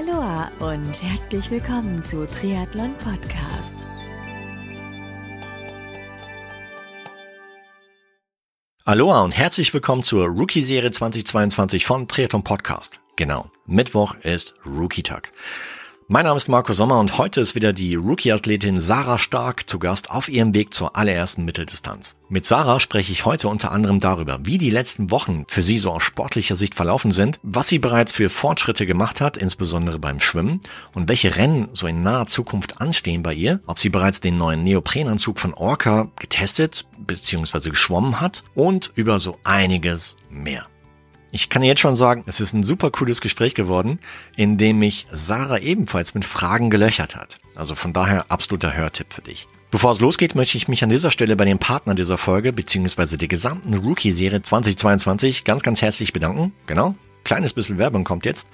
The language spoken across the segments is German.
Aloha und herzlich willkommen zu Triathlon Podcast. Aloha und herzlich willkommen zur Rookie-Serie 2022 von Triathlon Podcast. Genau, Mittwoch ist Rookie-Tag. Mein Name ist Marco Sommer und heute ist wieder die Rookie-Athletin Sarah Stark zu Gast auf ihrem Weg zur allerersten Mitteldistanz. Mit Sarah spreche ich heute unter anderem darüber, wie die letzten Wochen für sie so aus sportlicher Sicht verlaufen sind, was sie bereits für Fortschritte gemacht hat, insbesondere beim Schwimmen, und welche Rennen so in naher Zukunft anstehen bei ihr, ob sie bereits den neuen Neoprenanzug von Orca getestet bzw. geschwommen hat und über so einiges mehr. Ich kann jetzt schon sagen, es ist ein super cooles Gespräch geworden, in dem mich Sarah ebenfalls mit Fragen gelöchert hat. Also von daher absoluter Hörtipp für dich. Bevor es losgeht, möchte ich mich an dieser Stelle bei den Partnern dieser Folge beziehungsweise der gesamten Rookie-Serie 2022 ganz, ganz herzlich bedanken. Genau, kleines bisschen Werbung kommt jetzt.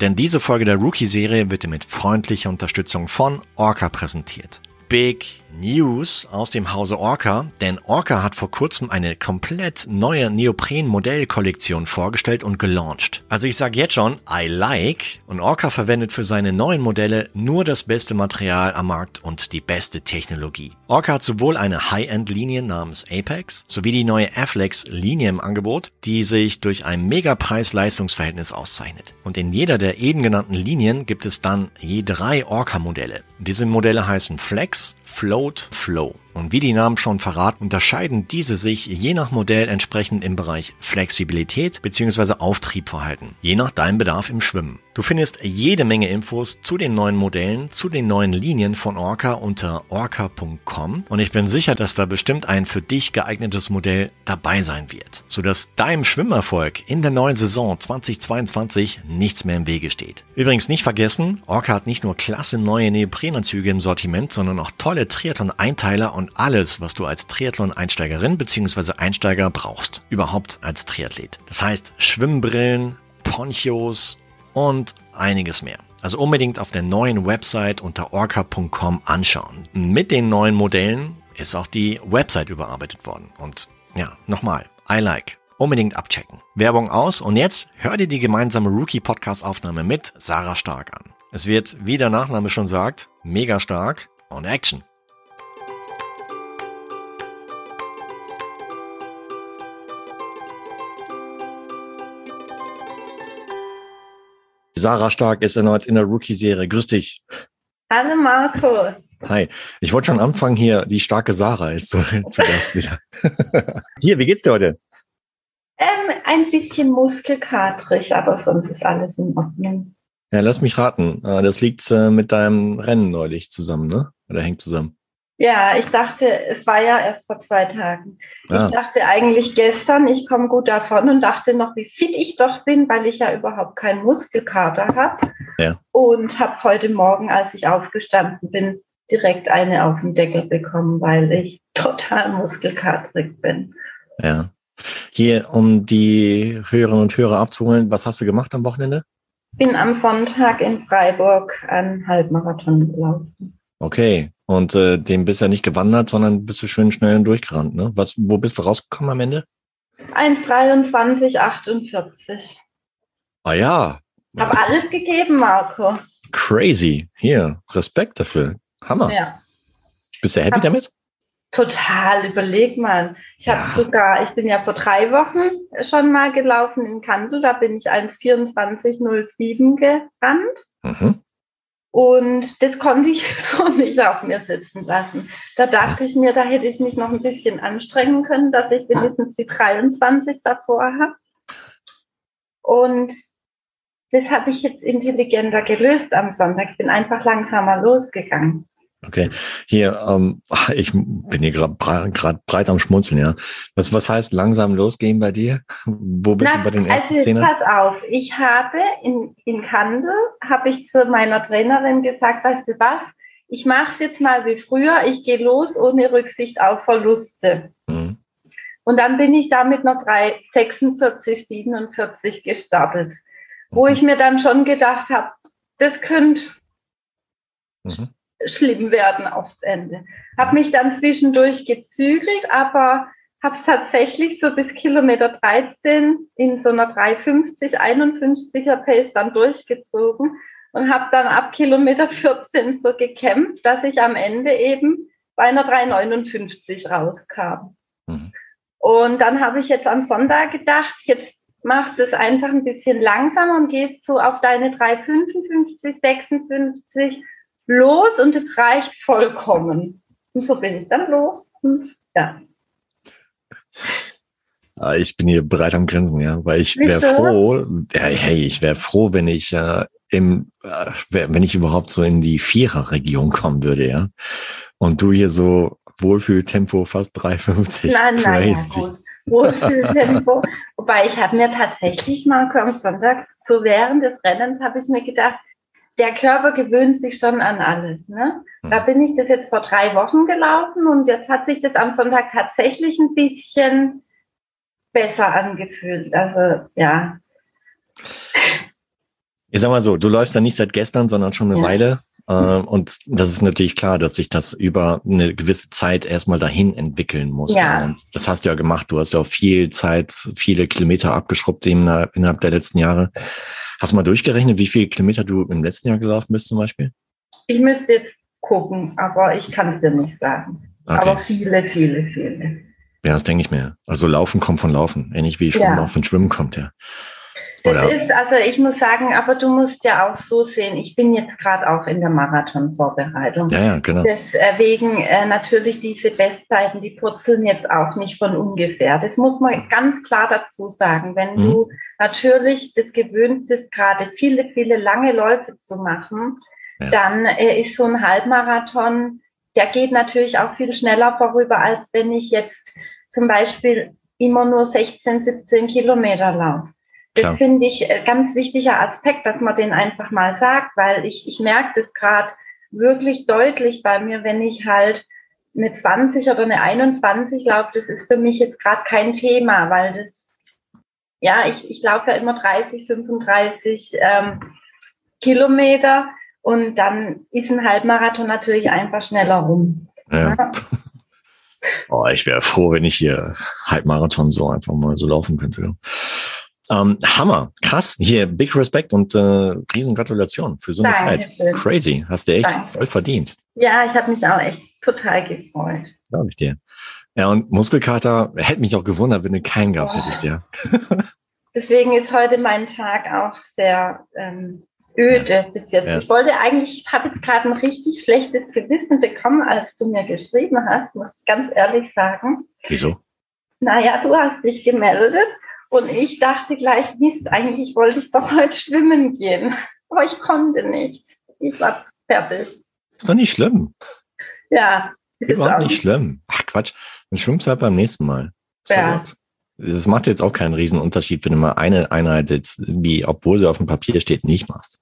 Denn diese Folge der Rookie-Serie wird dir mit freundlicher Unterstützung von Orca präsentiert. Big News aus dem Hause Orca, denn Orca hat vor kurzem eine komplett neue Neopren-Modellkollektion vorgestellt und gelauncht. Also ich sage jetzt schon, I like und Orca verwendet für seine neuen Modelle nur das beste Material am Markt und die beste Technologie. Orca hat sowohl eine High-End-Linie namens Apex sowie die neue Afflex-Linie im Angebot, die sich durch ein Mega-Preis-Leistungsverhältnis auszeichnet. Und in jeder der eben genannten Linien gibt es dann je drei Orca-Modelle. Diese Modelle heißen Flex, Float, Flow. Und wie die Namen schon verraten, unterscheiden diese sich je nach Modell entsprechend im Bereich Flexibilität bzw. Auftriebverhalten, je nach deinem Bedarf im Schwimmen. Du findest jede Menge Infos zu den neuen Modellen, zu den neuen Linien von Orca unter orca.com und ich bin sicher, dass da bestimmt ein für dich geeignetes Modell dabei sein wird, sodass deinem Schwimmerfolg in der neuen Saison 2022 nichts mehr im Wege steht. Übrigens nicht vergessen, Orca hat nicht nur klasse neue Neoprenanzüge im Sortiment, sondern auch tolle Triathlon-Einteiler und alles, was du als Triathlon-Einsteigerin bzw. Einsteiger brauchst. Überhaupt als Triathlet. Das heißt Schwimmbrillen, Ponchos und einiges mehr. Also unbedingt auf der neuen Website unter orca.com anschauen. Mit den neuen Modellen ist auch die Website überarbeitet worden. Und ja, nochmal, I like. Unbedingt abchecken. Werbung aus und jetzt hör dir die gemeinsame Rookie-Podcast-Aufnahme mit Sarah Stark an. Es wird, wie der Nachname schon sagt, mega stark und Action. Sarah Stark ist erneut in der Rookie-Serie. Grüß dich. Hallo Marco. Hi. Ich wollte schon anfangen hier. Die starke Sarah ist zu, zu Gast wieder. hier, wie geht's dir heute? Ähm, ein bisschen muskelkatrig, aber sonst ist alles in Ordnung. Ja, lass mich raten. Äh, das liegt äh, mit deinem Rennen neulich zusammen, ne? Oder hängt zusammen? Ja, ich dachte, es war ja erst vor zwei Tagen. Ah. Ich dachte eigentlich gestern, ich komme gut davon und dachte noch, wie fit ich doch bin, weil ich ja überhaupt keinen Muskelkater habe. Ja. Und habe heute Morgen, als ich aufgestanden bin, direkt eine auf den Deckel bekommen, weil ich total muskelkaterig bin. Ja. Hier, um die Hörerinnen und Hörer abzuholen, was hast du gemacht am Wochenende? Bin am Sonntag in Freiburg einen Halbmarathon gelaufen. Okay, und äh, den bist du ja nicht gewandert, sondern bist du schön schnell durchgerannt, ne? Was, wo bist du rausgekommen am Ende? 1,23,48. Ah ja. Hab alles gegeben, Marco. Crazy. Hier, Respekt dafür. Hammer. Ja. Bist du happy Hab's damit? Total, überleg mal. Ich habe ja. sogar, ich bin ja vor drei Wochen schon mal gelaufen in Kandel, da bin ich 1,24,07 gerannt. Mhm. Und das konnte ich so nicht auf mir sitzen lassen. Da dachte ich mir, da hätte ich mich noch ein bisschen anstrengen können, dass ich wenigstens die 23 davor habe. Und das habe ich jetzt intelligenter gelöst am Sonntag. Ich bin einfach langsamer losgegangen. Okay, hier, ähm, ich bin hier gerade breit, am Schmunzeln, ja. Was, was heißt langsam losgehen bei dir? Wo bist Na, du bei den ersten also Szenen? Pass auf, ich habe in, in Kandel, habe ich zu meiner Trainerin gesagt, weißt du was, ich mache es jetzt mal wie früher, ich gehe los ohne Rücksicht auf Verluste. Mhm. Und dann bin ich damit noch 3, 46, 47 gestartet, mhm. wo ich mir dann schon gedacht habe, das könnte mhm schlimm werden aufs Ende. Habe mich dann zwischendurch gezügelt, aber habe es tatsächlich so bis Kilometer 13 in so einer 350, 51er Pace dann durchgezogen und habe dann ab Kilometer 14 so gekämpft, dass ich am Ende eben bei einer 3,59 rauskam. Mhm. Und dann habe ich jetzt am Sonntag gedacht, jetzt machst du es einfach ein bisschen langsamer und gehst so auf deine 3,55, 56 los und es reicht vollkommen. Und so bin ich dann los und ja. Ah, ich bin hier bereit am Grinsen, ja, weil ich wäre froh, hey, ich wäre froh, wenn ich äh, im, äh, wenn ich überhaupt so in die Vierer-Region kommen würde, ja. Und du hier so Wohlfühltempo fast 3,50. Nein, nein, ja, Wohlfühltempo. Wobei ich habe mir tatsächlich mal am Sonntag, so während des Rennens, habe ich mir gedacht, der Körper gewöhnt sich schon an alles. Ne? Hm. Da bin ich das jetzt vor drei Wochen gelaufen und jetzt hat sich das am Sonntag tatsächlich ein bisschen besser angefühlt. Also ja. Ich sag mal so, du läufst da nicht seit gestern, sondern schon eine ja. Weile. Ähm, und das ist natürlich klar, dass sich das über eine gewisse Zeit erstmal dahin entwickeln muss. Ja. Und das hast du ja gemacht. Du hast ja auch viel Zeit, viele Kilometer abgeschrubbt innerhalb der letzten Jahre. Hast du mal durchgerechnet, wie viele Kilometer du im letzten Jahr gelaufen bist zum Beispiel? Ich müsste jetzt gucken, aber ich kann es dir nicht sagen. Okay. Aber viele, viele, viele. Ja, das denke ich mir. Also Laufen kommt von Laufen. Ähnlich wie Schwimmen ja. auch von Schwimmen kommt, ja. Das ist, also ich muss sagen, aber du musst ja auch so sehen, ich bin jetzt gerade auch in der Marathonvorbereitung. Ja, ja, genau. Deswegen äh, natürlich diese Bestzeiten, die purzeln jetzt auch nicht von ungefähr. Das muss man ganz klar dazu sagen. Wenn mhm. du natürlich das gewöhnt bist, gerade viele, viele lange Läufe zu machen, ja. dann äh, ist so ein Halbmarathon, der geht natürlich auch viel schneller vorüber, als wenn ich jetzt zum Beispiel immer nur 16, 17 Kilometer laufe. Das finde ich ein äh, ganz wichtiger Aspekt, dass man den einfach mal sagt, weil ich, ich merke das gerade wirklich deutlich bei mir, wenn ich halt eine 20 oder eine 21 laufe, das ist für mich jetzt gerade kein Thema, weil das, ja, ich, ich laufe ja immer 30, 35 ähm, Kilometer und dann ist ein Halbmarathon natürlich einfach schneller rum. Ja. ja. Oh, ich wäre froh, wenn ich hier Halbmarathon so einfach mal so laufen könnte. Ähm, Hammer, krass. Hier, big Respect und äh, riesen Gratulation für so eine Dankeschön. Zeit. Crazy, hast du echt Danke. voll verdient. Ja, ich habe mich auch echt total gefreut. Glaube ich dir. Ja, und Muskelkater hätte mich auch gewundert, wenn du keinen gehabt oh. hättest, ja. Deswegen ist heute mein Tag auch sehr ähm, öde ja. bis jetzt. Ja. Ich wollte eigentlich, ich habe jetzt gerade ein richtig schlechtes Gewissen bekommen, als du mir geschrieben hast, muss ich ganz ehrlich sagen. Wieso? Naja, du hast dich gemeldet und ich dachte gleich, Mist, eigentlich wollte ich doch heute schwimmen gehen. Aber ich konnte nicht. Ich war zu fertig. Ist doch nicht schlimm. Ja. Überhaupt nicht schlimm. Ach Quatsch. Dann schwimmst du halt beim nächsten Mal. So ja. Das macht jetzt auch keinen riesen Unterschied, wenn du mal eine Einheit jetzt, wie, obwohl sie auf dem Papier steht, nicht machst.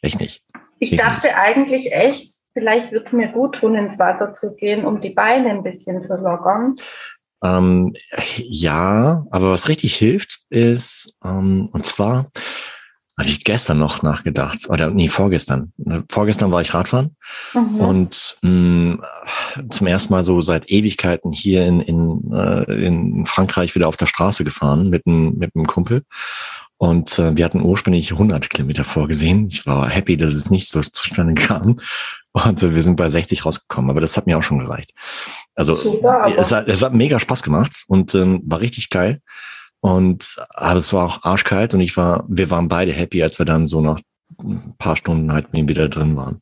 Echt nicht. Ich echt dachte nicht. eigentlich echt, vielleicht wird es mir gut tun, ins Wasser zu gehen, um die Beine ein bisschen zu lockern. Ähm, ja, aber was richtig hilft, ist, ähm, und zwar habe ich gestern noch nachgedacht, oder nee, vorgestern. Vorgestern war ich Radfahren mhm. und mh, mm, zum ersten Mal so seit Ewigkeiten hier in, in, äh, in Frankreich wieder auf der Straße gefahren mit einem mit einem Kumpel. Und äh, wir hatten ursprünglich 100 Kilometer vorgesehen. Ich war happy, dass es nicht so zustande kam. Und äh, wir sind bei 60 rausgekommen, aber das hat mir auch schon gereicht. Also Super, es, hat, es hat mega Spaß gemacht und ähm, war richtig geil. Und aber es war auch arschkalt und ich war, wir waren beide happy, als wir dann so nach ein paar Stunden halt wieder drin waren.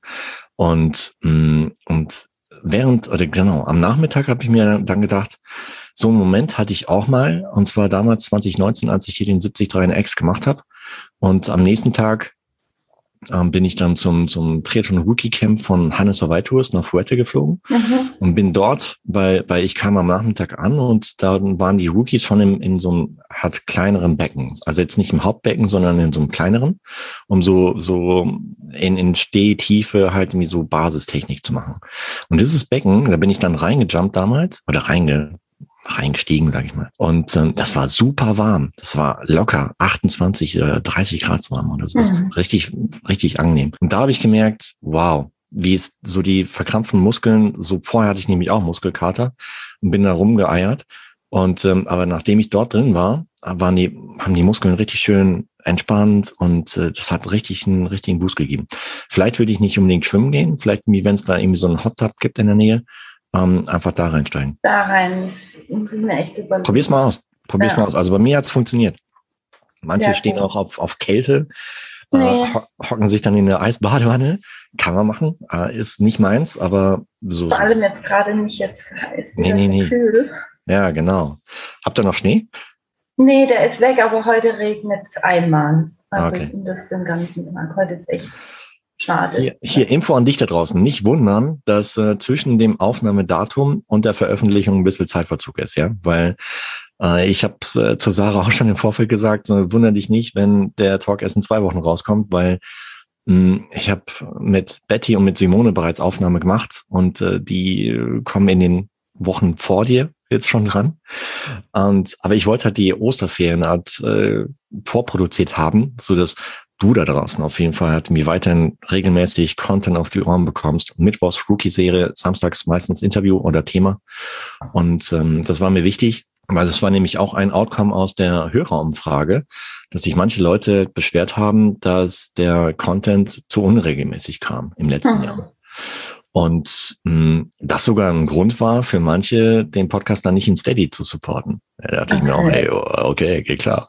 Und, mm, und während, oder genau, am Nachmittag habe ich mir dann gedacht, so einen Moment hatte ich auch mal, und zwar damals 2019, als ich hier den 73 in X gemacht habe. Und am nächsten Tag ähm, bin ich dann zum, zum Triathlon Rookie Camp von Hannes Tours nach Fuerte geflogen mhm. und bin dort, weil, weil ich kam am Nachmittag an und da waren die Rookies schon in, in so einem hat kleineren Becken. Also jetzt nicht im Hauptbecken, sondern in so einem kleineren, um so, so in, in Stehtiefe halt irgendwie so Basistechnik zu machen. Und dieses Becken, da bin ich dann reingejumpt damals oder reinge, reingestiegen, sage ich mal. Und ähm, das war super warm. Das war locker 28 oder 30 Grad warm oder sowas. Mhm. Richtig, richtig angenehm. Und da habe ich gemerkt, wow, wie es so die verkrampften Muskeln, so vorher hatte ich nämlich auch Muskelkater und bin da rumgeeiert. Und ähm, aber nachdem ich dort drin war, waren die, haben die Muskeln richtig schön entspannt und äh, das hat richtig einen richtigen Boost gegeben. Vielleicht würde ich nicht unbedingt schwimmen gehen, vielleicht, wenn es da irgendwie so einen Hot Tub gibt in der Nähe, ähm, einfach da reinsteigen. Da rein, das muss ich mir echt überlegen. Probier's mal aus. Probier's ja. mal aus. Also bei mir hat's funktioniert. Manche Sehr stehen gut. auch auf, auf Kälte, äh, nee. äh, hocken sich dann in eine Eisbadewanne. Kann man machen. Äh, ist nicht meins, aber so. Vor allem jetzt gerade nicht jetzt heiß. Nee, nee, nee. Kühl. Ja, genau. Habt ihr noch Schnee? Nee, der ist weg, aber heute regnet es einmal. Also okay. ich finde das den ganzen Tag. Heute ist echt schade. Hier, hier Info an dich da draußen. Nicht wundern, dass äh, zwischen dem Aufnahmedatum und der Veröffentlichung ein bisschen Zeitverzug ist, ja, weil äh, ich habe es äh, zu Sarah auch schon im Vorfeld gesagt, so, wunder dich nicht, wenn der Talk erst in zwei Wochen rauskommt, weil mh, hm, ich habe mit Betty und mit Simone bereits Aufnahme gemacht und äh, die äh, kommen in den Wochen vor dir jetzt schon dran. Und aber ich wollte halt die Osterferien halt äh, vorproduziert haben, so dass du da draußen auf jeden Fall halt mir weiterhin regelmäßig Content auf die Ohren bekommst. Mittwochs Rookie-Serie, samstags meistens Interview oder Thema. Und ähm, das war mir wichtig, weil es war nämlich auch ein Outcome aus der Hörerumfrage, dass sich manche Leute beschwert haben, dass der Content zu unregelmäßig kam im letzten mhm. Jahr. Und mh, hm, das sogar ein Grund war für manche, den Podcast dann nicht in Steady zu supporten. Da dachte okay. ich mir auch, hey, okay, geht klar.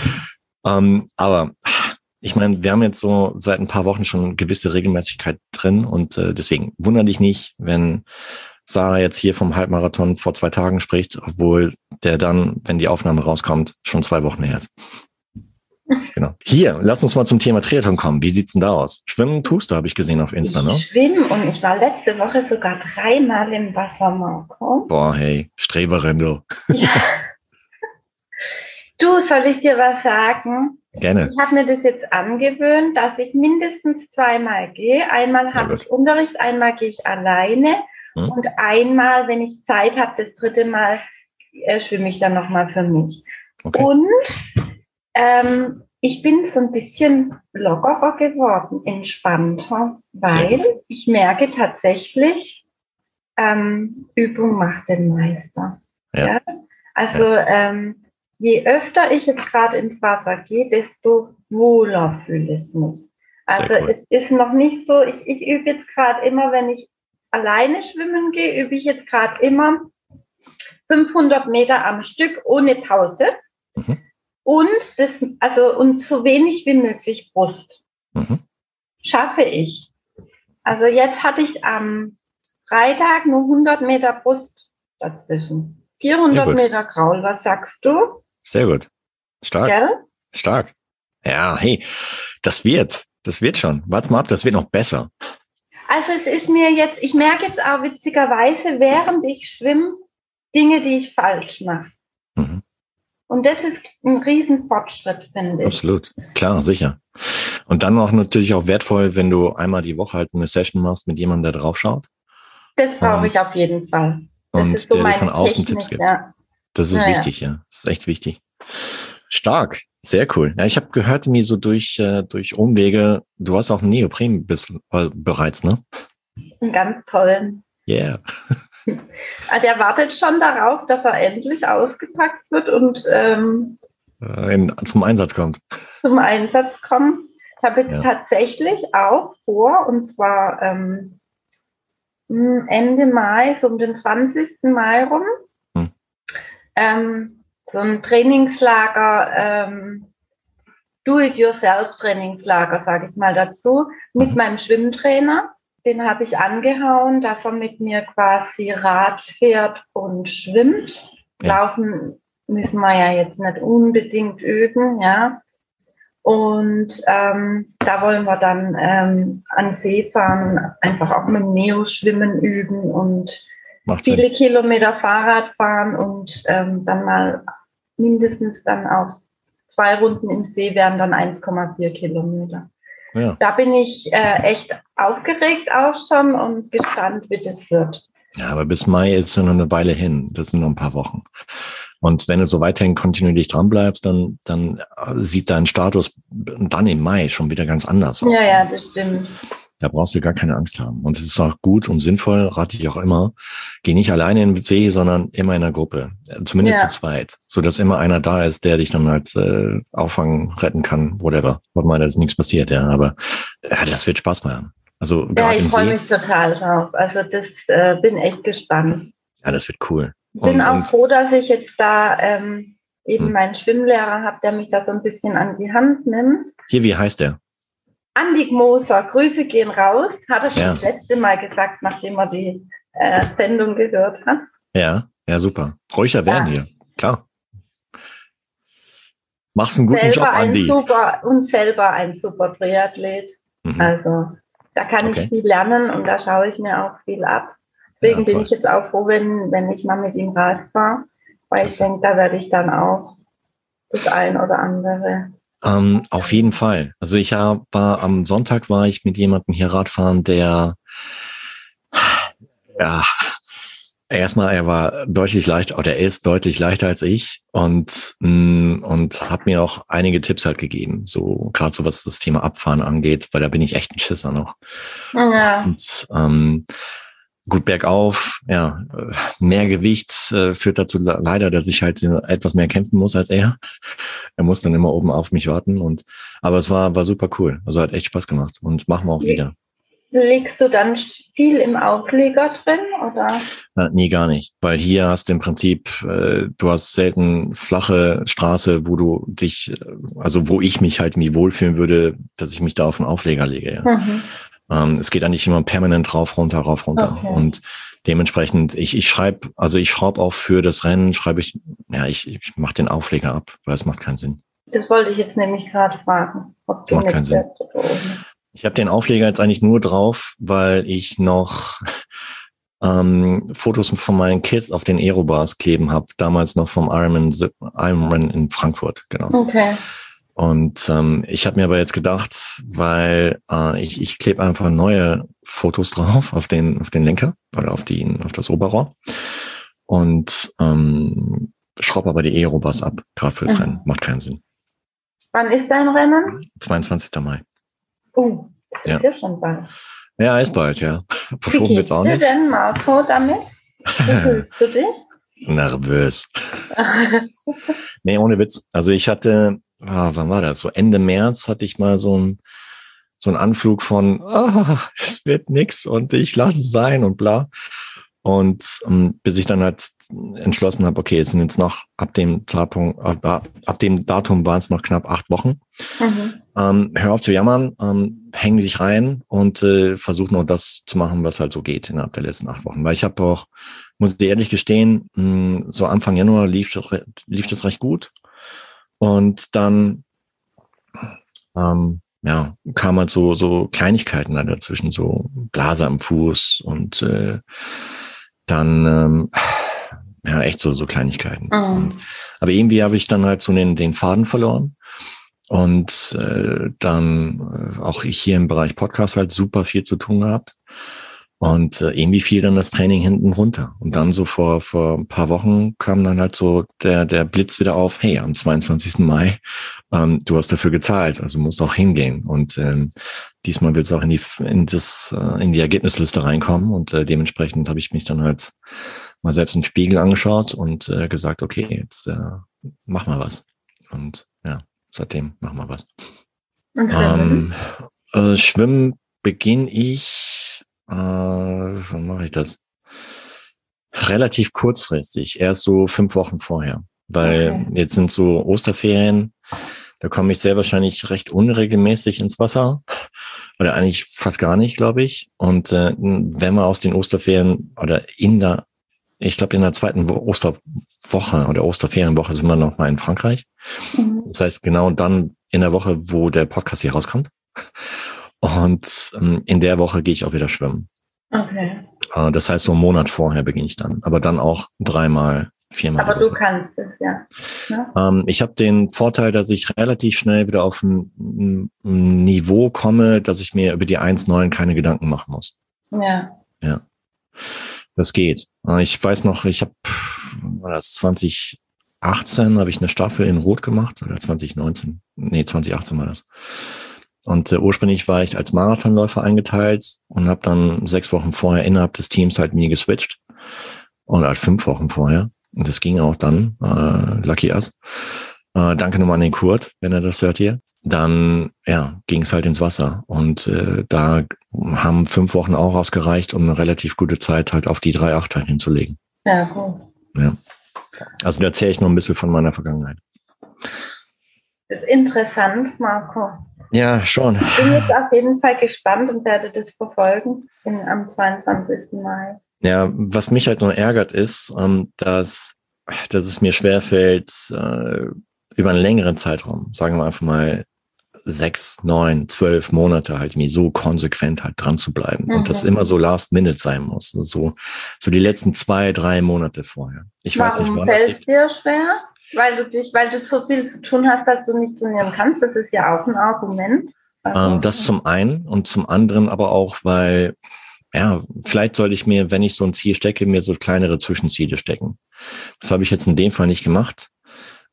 ähm, aber ich meine, wir haben jetzt so seit ein paar Wochen schon gewisse Regelmäßigkeit drin und äh, deswegen wundere dich nicht, wenn Sarah jetzt hier vom Halbmarathon vor zwei Tagen spricht, obwohl der dann, wenn die Aufnahme rauskommt, schon zwei Wochen her ist. Genau. Hier, lass uns mal zum Thema Triathlon kommen. Wie sieht's denn da aus? Schwimmen tust du, habe ich gesehen auf Insta, ne? Schwimmen und ich war letzte Woche sogar dreimal im Wasser, Marco. Boah, hey, Streberin, du. Ja. Du, soll ich dir was sagen? Gerne. Ich habe mir das jetzt angewöhnt, dass ich mindestens zweimal gehe. Einmal habe ich Unterricht, einmal gehe ich alleine hm. und einmal, wenn ich Zeit habe, das dritte Mal äh, schwimme ich dann nochmal für mich. Okay. Und ähm, ich bin so ein bisschen lockerer geworden, entspannter, weil ich merke tatsächlich, ähm, Übung macht den Meister. Ja. ja? Also ja. Ähm, je öfter ich jetzt gerade ins Wasser gehe, desto wohler fühle ich mich. Also cool. es ist noch nicht so, ich, ich übe jetzt gerade immer, wenn ich alleine schwimmen gehe, übe ich jetzt gerade immer 500 Meter am Stück ohne Pause. Mhm. Und das, also, und so wenig wie möglich Brust. Mhm. Schaffe ich. Also jetzt hatte ich am Freitag nur 100 Meter Brust dazwischen. 400 Meter Kraul. Was sagst du? Sehr gut. Stark. Gell? Stark. Ja, hey, das wird, das wird schon. Warte mal ab, das wird noch besser. Also es ist mir jetzt, ich merke jetzt auch witzigerweise, während ich schwimme, Dinge, die ich falsch mache. Mhm. Und das ist ein Riesenfortschritt, finde ich. Absolut, klar, sicher. Und dann auch natürlich auch wertvoll, wenn du einmal die Woche halt eine Session machst mit jemandem, der drauf schaut. Das brauche ich auf jeden Fall. Das und so der dir von außen Technik, Tipps gibt. Ja. Das ist ja, wichtig, ja. Das ist echt wichtig. Stark, sehr cool. Ja, ich habe gehört, mir so durch, äh, durch Umwege, du hast auch einen Neopren bis, äh, bereits, ne? Einen ganz tollen. Yeah. Also er wartet schon darauf, dass er endlich ausgepackt wird und ähm, äh, in, zum Einsatz kommt. Zum Einsatz kommt. Ich habe jetzt ja. tatsächlich auch vor, und zwar ähm, Ende Mai, so um den 20. Mai rum. Ähm, so ein Trainingslager, ähm, Do-it-yourself-Trainingslager, sage ich mal dazu, mit mhm. meinem Schwimmtrainer. Den habe ich angehauen, dass er mit mir quasi Rad fährt und schwimmt. Ja. Laufen müssen wir ja jetzt nicht unbedingt üben, ja. Und ähm, da wollen wir dann ähm, an See fahren, einfach auch mit dem Neo-Schwimmen üben und Macht viele Sinn. Kilometer Fahrrad fahren und ähm, dann mal mindestens dann auch zwei Runden im See wären dann 1,4 Kilometer. Ja. Da bin ich äh, echt aufgeregt auch schon und gespannt, wie das wird. Ja, aber bis Mai ist ja noch eine Weile hin. Das sind noch ein paar Wochen. Und wenn du so weiterhin kontinuierlich dran bleibst, dann, dann sieht dein Status dann im Mai schon wieder ganz anders aus. Ja, ja, das stimmt. Da brauchst du gar keine Angst haben. Und es ist auch gut und sinnvoll, rate ich auch immer. Geh nicht alleine in den See, sondern immer in einer Gruppe. Zumindest ja. zu zweit. So dass immer einer da ist, der dich dann halt äh, auffangen, retten kann, whatever. Hoffen wir, dass nichts passiert, ja. Aber ja, das wird Spaß machen. Also ja, ich freue mich total drauf. Also das äh, bin echt gespannt. Ja, das wird cool. Bin und, auch und, froh, dass ich jetzt da ähm, eben hm. meinen Schwimmlehrer habe, der mich da so ein bisschen an die Hand nimmt. Hier, wie heißt der? Andik Moser, Grüße gehen raus, hat er schon ja. das letzte Mal gesagt, nachdem er die äh, Sendung gehört hat. Ja, ja, super. Räucher werden ja. hier, klar. Machst einen guten selber Job, Andi. Ein super, und selber ein super Triathlet. Mhm. Also da kann okay. ich viel lernen und da schaue ich mir auch viel ab. Deswegen ja, bin ich jetzt auch froh, wenn, wenn ich mal mit ihm Rad fahre, weil ich denke, da werde ich dann auch das ein oder andere ähm, auf jeden Fall. Also ich war am Sonntag war ich mit jemandem hier Radfahren, der ja erstmal er war deutlich leichter oder er ist deutlich leichter als ich und mm, und hat mir auch einige Tipps halt gegeben, so gerade so was das Thema Abfahren angeht, weil da bin ich echt ein Schisser noch. Ja. Und, ähm, gut bergauf, ja, mehr Gewicht äh, führt dazu leider, dass ich halt etwas mehr kämpfen muss als er. Er muss dann immer oben auf mich warten und aber es war war super cool, also hat echt Spaß gemacht und machen wir auch wieder. Legst du dann viel im Aufleger drin oder? Na, nee, gar nicht, weil hier hast du im Prinzip, äh, du hast selten flache Straße, wo du dich, also wo ich mich halt nie wohlfühlen würde, dass ich mich da auf den Aufleger lege. Ja. Mhm. Ähm, es geht eigentlich immer permanent rauf, runter, rauf, runter. Okay. Und dementsprechend, ich, ich schreibe, also ich schraube auch für das Rennen, schreibe ich, ja, ich, ich mache den Aufleger ab, weil es macht keinen Sinn. Das wollte ich jetzt nämlich gerade fragen. Ob das macht keinen Sinn. Ich habe den Aufleger jetzt eigentlich nur drauf, weil ich noch ähm, Fotos von meinen Kids auf den Aerobars kleben habe, damals noch vom Ironman, Ironman in Frankfurt, genau. Okay. Und ähm, ich habe mir aber jetzt gedacht, weil äh, ich, ich klebe einfach neue Fotos drauf auf den, auf den Lenker oder auf, die, auf das Oberrohr und ähm, schraube aber die Aerobus ab, gerade fürs mhm. Rennen. Macht keinen Sinn. Wann ist dein Rennen? 22. Mai. Oh, das ist ja, ja schon bald. Ja, ist bald, ja. Verschoben wird's auch nicht. Wie denn, Marco, damit? Wie fühlst du dich? Nervös. nee, ohne Witz. Also ich hatte ah, wann war das? So Ende März hatte ich mal so ein so ein Anflug von, ah, es wird nix und ich lasse es sein und bla. Und ähm, bis ich dann halt entschlossen habe, okay, es sind jetzt noch ab dem Zeitpunkt, ab, ab dem Datum waren es noch knapp acht Wochen. Mhm. Ähm, hör auf zu jammern, ähm, häng dich rein und äh, versuch nur das zu machen, was halt so geht innerhalb der letzten acht Wochen. Weil ich habe auch, muss ich dir ehrlich gestehen, mh, hm, so Anfang Januar lief, lief das recht gut. Und dann ähm, ja, kam halt so, so Kleinigkeiten dann dazwischen, so Blase am Fuß und äh, dann ähm, ja echt so, so Kleinigkeiten. Mhm. Und, aber irgendwie habe ich dann halt so den, den Faden verloren. Und äh, dann äh, auch ich hier im Bereich Podcast halt super viel zu tun gehabt. Und äh, irgendwie fiel dann das Training hinten runter. Und dann so vor, vor ein paar Wochen kam dann halt so der, der Blitz wieder auf, hey, am 22. Mai, ähm, du hast dafür gezahlt, also musst auch hingehen. Und ähm, diesmal wird es auch in die, in, das, äh, in die Ergebnisliste reinkommen. Und äh, dementsprechend habe ich mich dann halt mal selbst im Spiegel angeschaut und äh, gesagt, okay, jetzt äh, mach mal was. Und ja, seitdem mach mal was. Ähm, äh, Schwimmen beginne ich äh, wann mache ich das? Relativ kurzfristig, erst so fünf Wochen vorher. Weil okay. jetzt sind so Osterferien, da komme ich sehr wahrscheinlich recht unregelmäßig ins Wasser. Oder eigentlich fast gar nicht, glaube ich. Und äh, wenn wir aus den Osterferien oder in der, ich glaube in der zweiten Osterwoche oder Osterferienwoche sind wir noch mal in Frankreich. Mhm. Das heißt, genau dann in der Woche, wo der Podcast hier rauskommt. Und ähm, in der Woche gehe ich auch wieder schwimmen. Okay. Äh, das heißt, so einen Monat vorher beginne ich dann. Aber dann auch dreimal, viermal. Aber du kannst es, ja. ja? Ähm, ich habe den Vorteil, dass ich relativ schnell wieder auf ein, ein Niveau komme, dass ich mir über die 1,9 keine Gedanken machen muss. Ja. Ja. Das geht. Äh, ich weiß noch, ich habe, das 2018, habe ich eine Staffel in Rot gemacht, oder 2019, nee, 2018 war das. Und äh, ursprünglich war ich als Marathonläufer eingeteilt und habe dann sechs Wochen vorher innerhalb des Teams halt nie geswitcht. Und halt fünf Wochen vorher. Und das ging auch dann, äh, Lucky Us. Äh, danke nochmal an den Kurt, wenn er das hört hier. Dann ja, ging es halt ins Wasser. Und äh, da haben fünf Wochen auch ausgereicht, um eine relativ gute Zeit halt auf die drei Acht halt hinzulegen. Ja, gut. Ja. Also da erzähle ich noch ein bisschen von meiner Vergangenheit. Das ist interessant, Marco. Ja, schon. Ich bin jetzt auf jeden Fall gespannt und werde das verfolgen in, am 22. Mai. Ja, was mich halt nur ärgert ist, ähm, dass, dass es mir schwerfällt, äh, über einen längeren Zeitraum, sagen wir einfach mal sechs, neun, zwölf Monate halt mir so konsequent halt dran zu bleiben mhm. und das mhm. immer so last minute sein muss. So, so die letzten zwei, drei Monate vorher. Ich Warum weiß nicht, warum fällt dir schwer? Weil du dich, weil du zu viel zu tun hast, dass du nicht trainieren kannst. Das ist ja auch ein Argument. Also, ähm, das zum einen und zum anderen aber auch, weil ja, vielleicht sollte ich mir, wenn ich so ein Ziel stecke, mir so kleinere Zwischenziele stecken. Das habe ich jetzt in dem Fall nicht gemacht.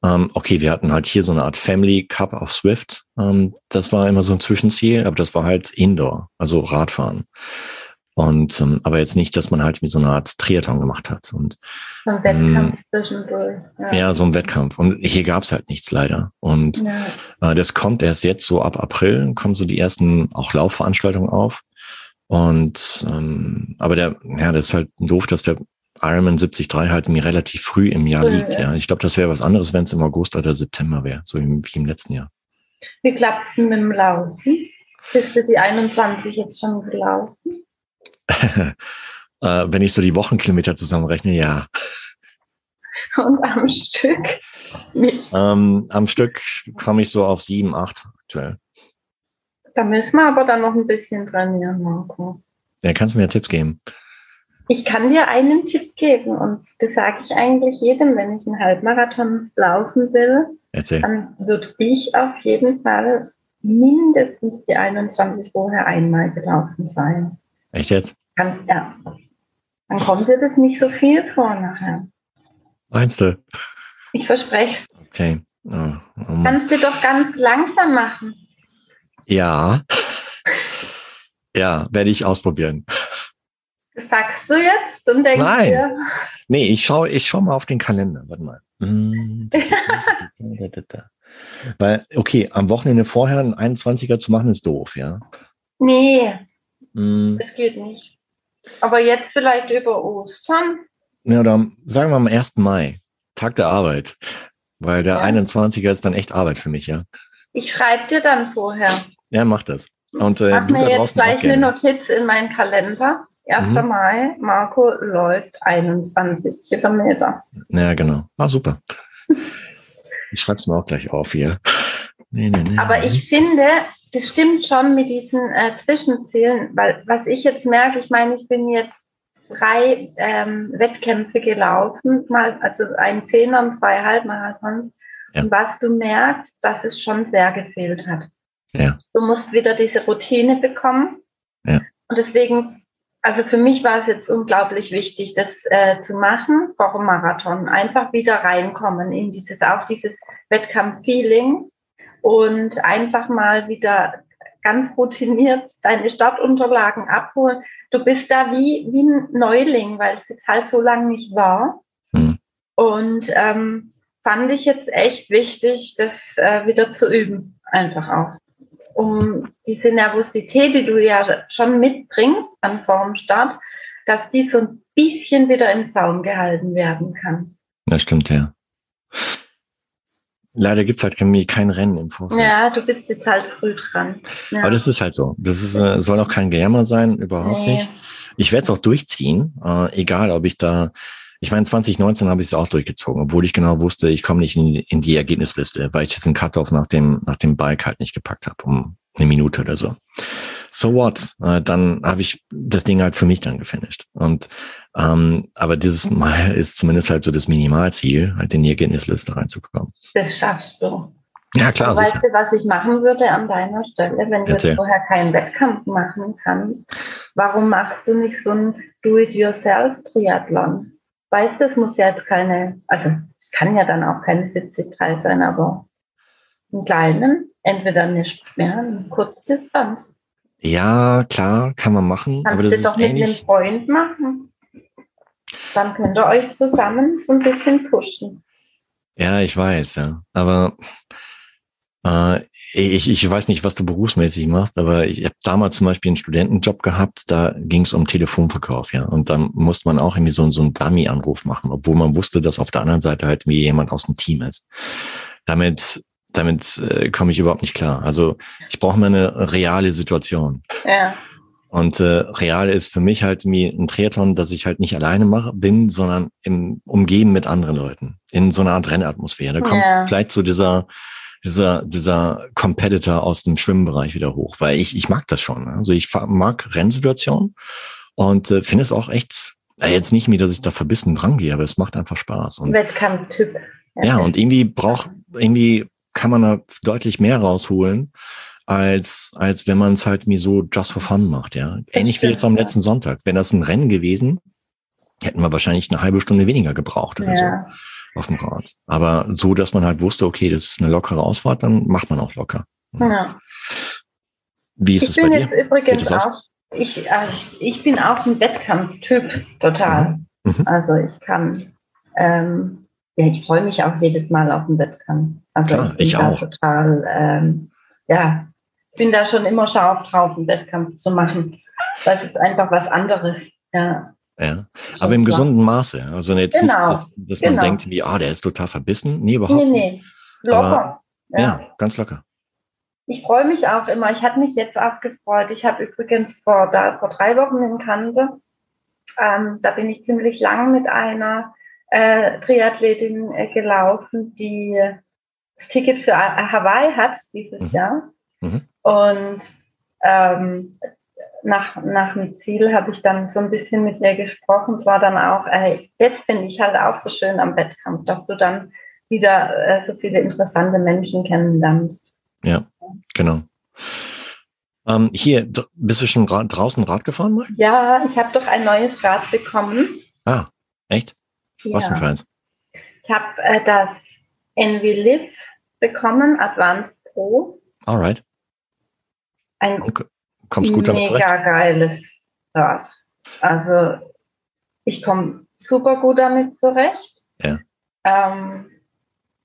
Ähm, okay, wir hatten halt hier so eine Art Family Cup auf Swift. Ähm, das war immer so ein Zwischenziel, aber das war halt Indoor, also Radfahren. Und ähm, aber jetzt nicht, dass man halt wie so eine Art Triathlon gemacht hat. Und, so ein Wettkampf ähm, zwischendurch. Ja. ja. so ein Wettkampf. Und hier gab's halt nichts leider. Und ja. äh, das kommt erst jetzt so ab April, kommen so die ersten auch Laufveranstaltungen auf. Und ähm, aber der, ja, das ist halt doof, dass der Ironman 73 halt mir relativ früh im Jahr liegt. Ja, ich glaube, das wäre was anderes, wenn es im August oder September wäre, so wie im letzten Jahr. Wie klappt es mit dem Laufen? Bist du die 21 jetzt schon gelaufen? äh, wenn ich so die Wochenkilometer zusammenrechne, ja. Und am Stück? Ähm, am Stück komme ich so auf sieben, acht aktuell. Da müssen wir aber dann noch ein bisschen trainieren, Marco. Ja, kannst du mir Tipps geben? Ich kann dir einen Tipp geben und das sage ich eigentlich jedem, wenn ich einen Halbmarathon laufen will. Erzähl. Dann würde ich auf jeden Fall mindestens die 21 vorher einmal gelaufen sein. Echt jetzt? Dann, ja. Dann kommt dir das nicht so viel vor nachher. Meinst du? Ich verspreche es. Okay. Oh, oh Kannst du doch ganz langsam machen. Ja. ja, werde ich ausprobieren. Sagst du jetzt und denkst Nein. dir? Nee, ich schaue ich schau mal auf den Kalender. Warte mal. Weil, okay, am Wochenende vorher einen 21er zu machen, ist doof, ja? Nee, mm. das geht nicht. Aber jetzt vielleicht über Ostern? Ja, dann sagen wir am 1. Mai, Tag der Arbeit. Weil der ja. 21er ist dann echt Arbeit für mich, ja? Ich schreibe dir dann vorher. Ja, mach das. Und äh, mach mir jetzt gleich eine Notiz in meinen Kalender. 1. Mhm. Mai, Marco läuft 21 Kilometer. Ja, genau. Ah, super. ich schreibe es mir auch gleich auf hier. Nee, nee, nee. Aber ich finde, das stimmt schon mit diesen äh, Zwischenzielen, weil was ich jetzt merke, ich meine, ich bin jetzt drei ähm, Wettkämpfe gelaufen, mal, also ein Zehner und zwei Halbmarathons. Ja. Und was du merkst, dass es schon sehr gefehlt hat. Ja. Du musst wieder diese Routine bekommen. Ja. Und deswegen also für mich war es jetzt unglaublich wichtig, das äh, zu machen vor dem Marathon. Einfach wieder reinkommen in dieses, auch dieses Wettkampf-Feeling und einfach mal wieder ganz routiniert deine Startunterlagen abholen. Du bist da wie, wie ein Neuling, weil es jetzt halt so lange nicht war. Mhm. Und ähm, fand ich jetzt echt wichtig, das äh, wieder zu üben, einfach auch um diese Nervosität, die du ja schon mitbringst an Formstart, dass die so ein bisschen wieder im Zaum gehalten werden kann. Das stimmt, ja. Leider gibt's halt kein Rennen im Vorfeld. Ja, du bist jetzt halt früh dran. Ja. Aber das ist halt so. Das ist, äh, soll auch kein Gejammer sein, überhaupt nee. nicht. Ich werde es auch durchziehen, äh, egal ob ich da ich meine, 2019 habe ich es auch durchgezogen, obwohl ich genau wusste, ich komme nicht in, in, die Ergebnisliste, weil ich diesen Cut-Off nach dem, nach dem Bike halt nicht gepackt habe, um eine Minute oder so. So what? Äh, dann habe ich das Ding halt für mich dann gefinisht. Und ähm, aber dieses Mal ist zumindest halt so das Minimalziel, halt in die Ergebnisliste reinzukommen. Das schaffst du. Ja, klar. Und weißt du, was ich machen würde an deiner Stelle, wenn Erzähl. du vorher keinen Wettkampf machen kannst? Warum machst du nicht so ein Do-it-yourself-Triathlon? weißt du, es muss ja jetzt keine, also es kann ja dann auch keine 70-3 sein, aber einen kleinen entweder eine, ja, eine Kurzdistanz. Ja, klar, kann man machen. Kannst aber das ist doch mit einem Freund machen. Dann könnt ihr euch zusammen so ein bisschen pushen. Ja, ich weiß, ja. Aber äh, ich, ich weiß nicht, was du berufsmäßig machst, aber ich habe damals zum Beispiel einen Studentenjob gehabt, da ging es um Telefonverkauf, ja. Und dann musste man auch irgendwie so, so einen Dummy-Anruf machen, obwohl man wusste, dass auf der anderen Seite halt wie jemand aus dem Team ist. Damit damit äh, komme ich überhaupt nicht klar. Also ich brauche mal eine reale Situation. Ja. Und äh, real ist für mich halt wie ein Triathlon, dass ich halt nicht alleine mache, bin, sondern im Umgeben mit anderen Leuten. In so einer Art Rennatmosphäre. Da kommt ja. vielleicht so dieser, dieser, dieser Competitor aus dem Schwimmbereich wieder hoch, weil ich, ich mag das schon. Ne? Also ich mag Rennsituationen und äh, finde es auch echt, äh, jetzt nicht mehr, dass ich da verbissen dran gehe, aber es macht einfach Spaß. Und, Wettkampftyp. Ja, ja, und irgendwie braucht, irgendwie kann man da deutlich mehr rausholen, als, als wenn man es halt mir so just for fun macht, ja. Ähnlich wie jetzt am letzten Sonntag. Wenn das ein Rennen gewesen, hätten wir wahrscheinlich eine halbe Stunde weniger gebraucht oder ja. so auf dem Rad. Aber so, dass man halt wusste, okay, das ist eine lockere Ausfahrt, dann macht man auch locker. Ja. Wie ist ich es bei dir? Ich bin jetzt übrigens auch, ich, also ich, bin auch ein Wettkampftyp, total. Mhm. mhm. Also ich kann, ähm, ja, ich freue mich auch jedes Mal auf den Wettkampf. Also Klar, ich, ich auch. total, ähm, ja, ich bin da schon immer scharf drauf, einen Wettkampf zu machen. Das ist einfach was anderes, ja. Ja, aber im gesunden Maße. Also jetzt genau. nicht, dass, dass genau. man denkt, wie, ah, der ist total verbissen. Nee, überhaupt nee, nee. nicht. Locker. ja. ja, ganz locker. Ich freue mich auch immer. Ich hatte mich jetzt auch gefreut. Ich habe übrigens vor, da, vor drei Wochen in Kante, ähm, da bin ich ziemlich lang mit einer äh, Triathletin äh, gelaufen, die das Ticket für Hawaii hat dieses mhm. Jahr. Mhm. Und ähm, nach, nach dem Ziel habe ich dann so ein bisschen mit ihr gesprochen. Es war dann auch, äh, jetzt finde ich halt auch so schön am Wettkampf, dass du dann wieder äh, so viele interessante Menschen kennenlernst. Ja, genau. Ähm, hier, bist du schon draußen Rad gefahren, Mike? Ja, ich habe doch ein neues Rad bekommen. Ah, echt? Ja. Was für eins? Ich habe äh, das Envy Live bekommen, Advanced Pro. Alright. Ein Kommst gut damit mega zurecht? geiles Rad. Also ich komme super gut damit zurecht. Ja. Ähm,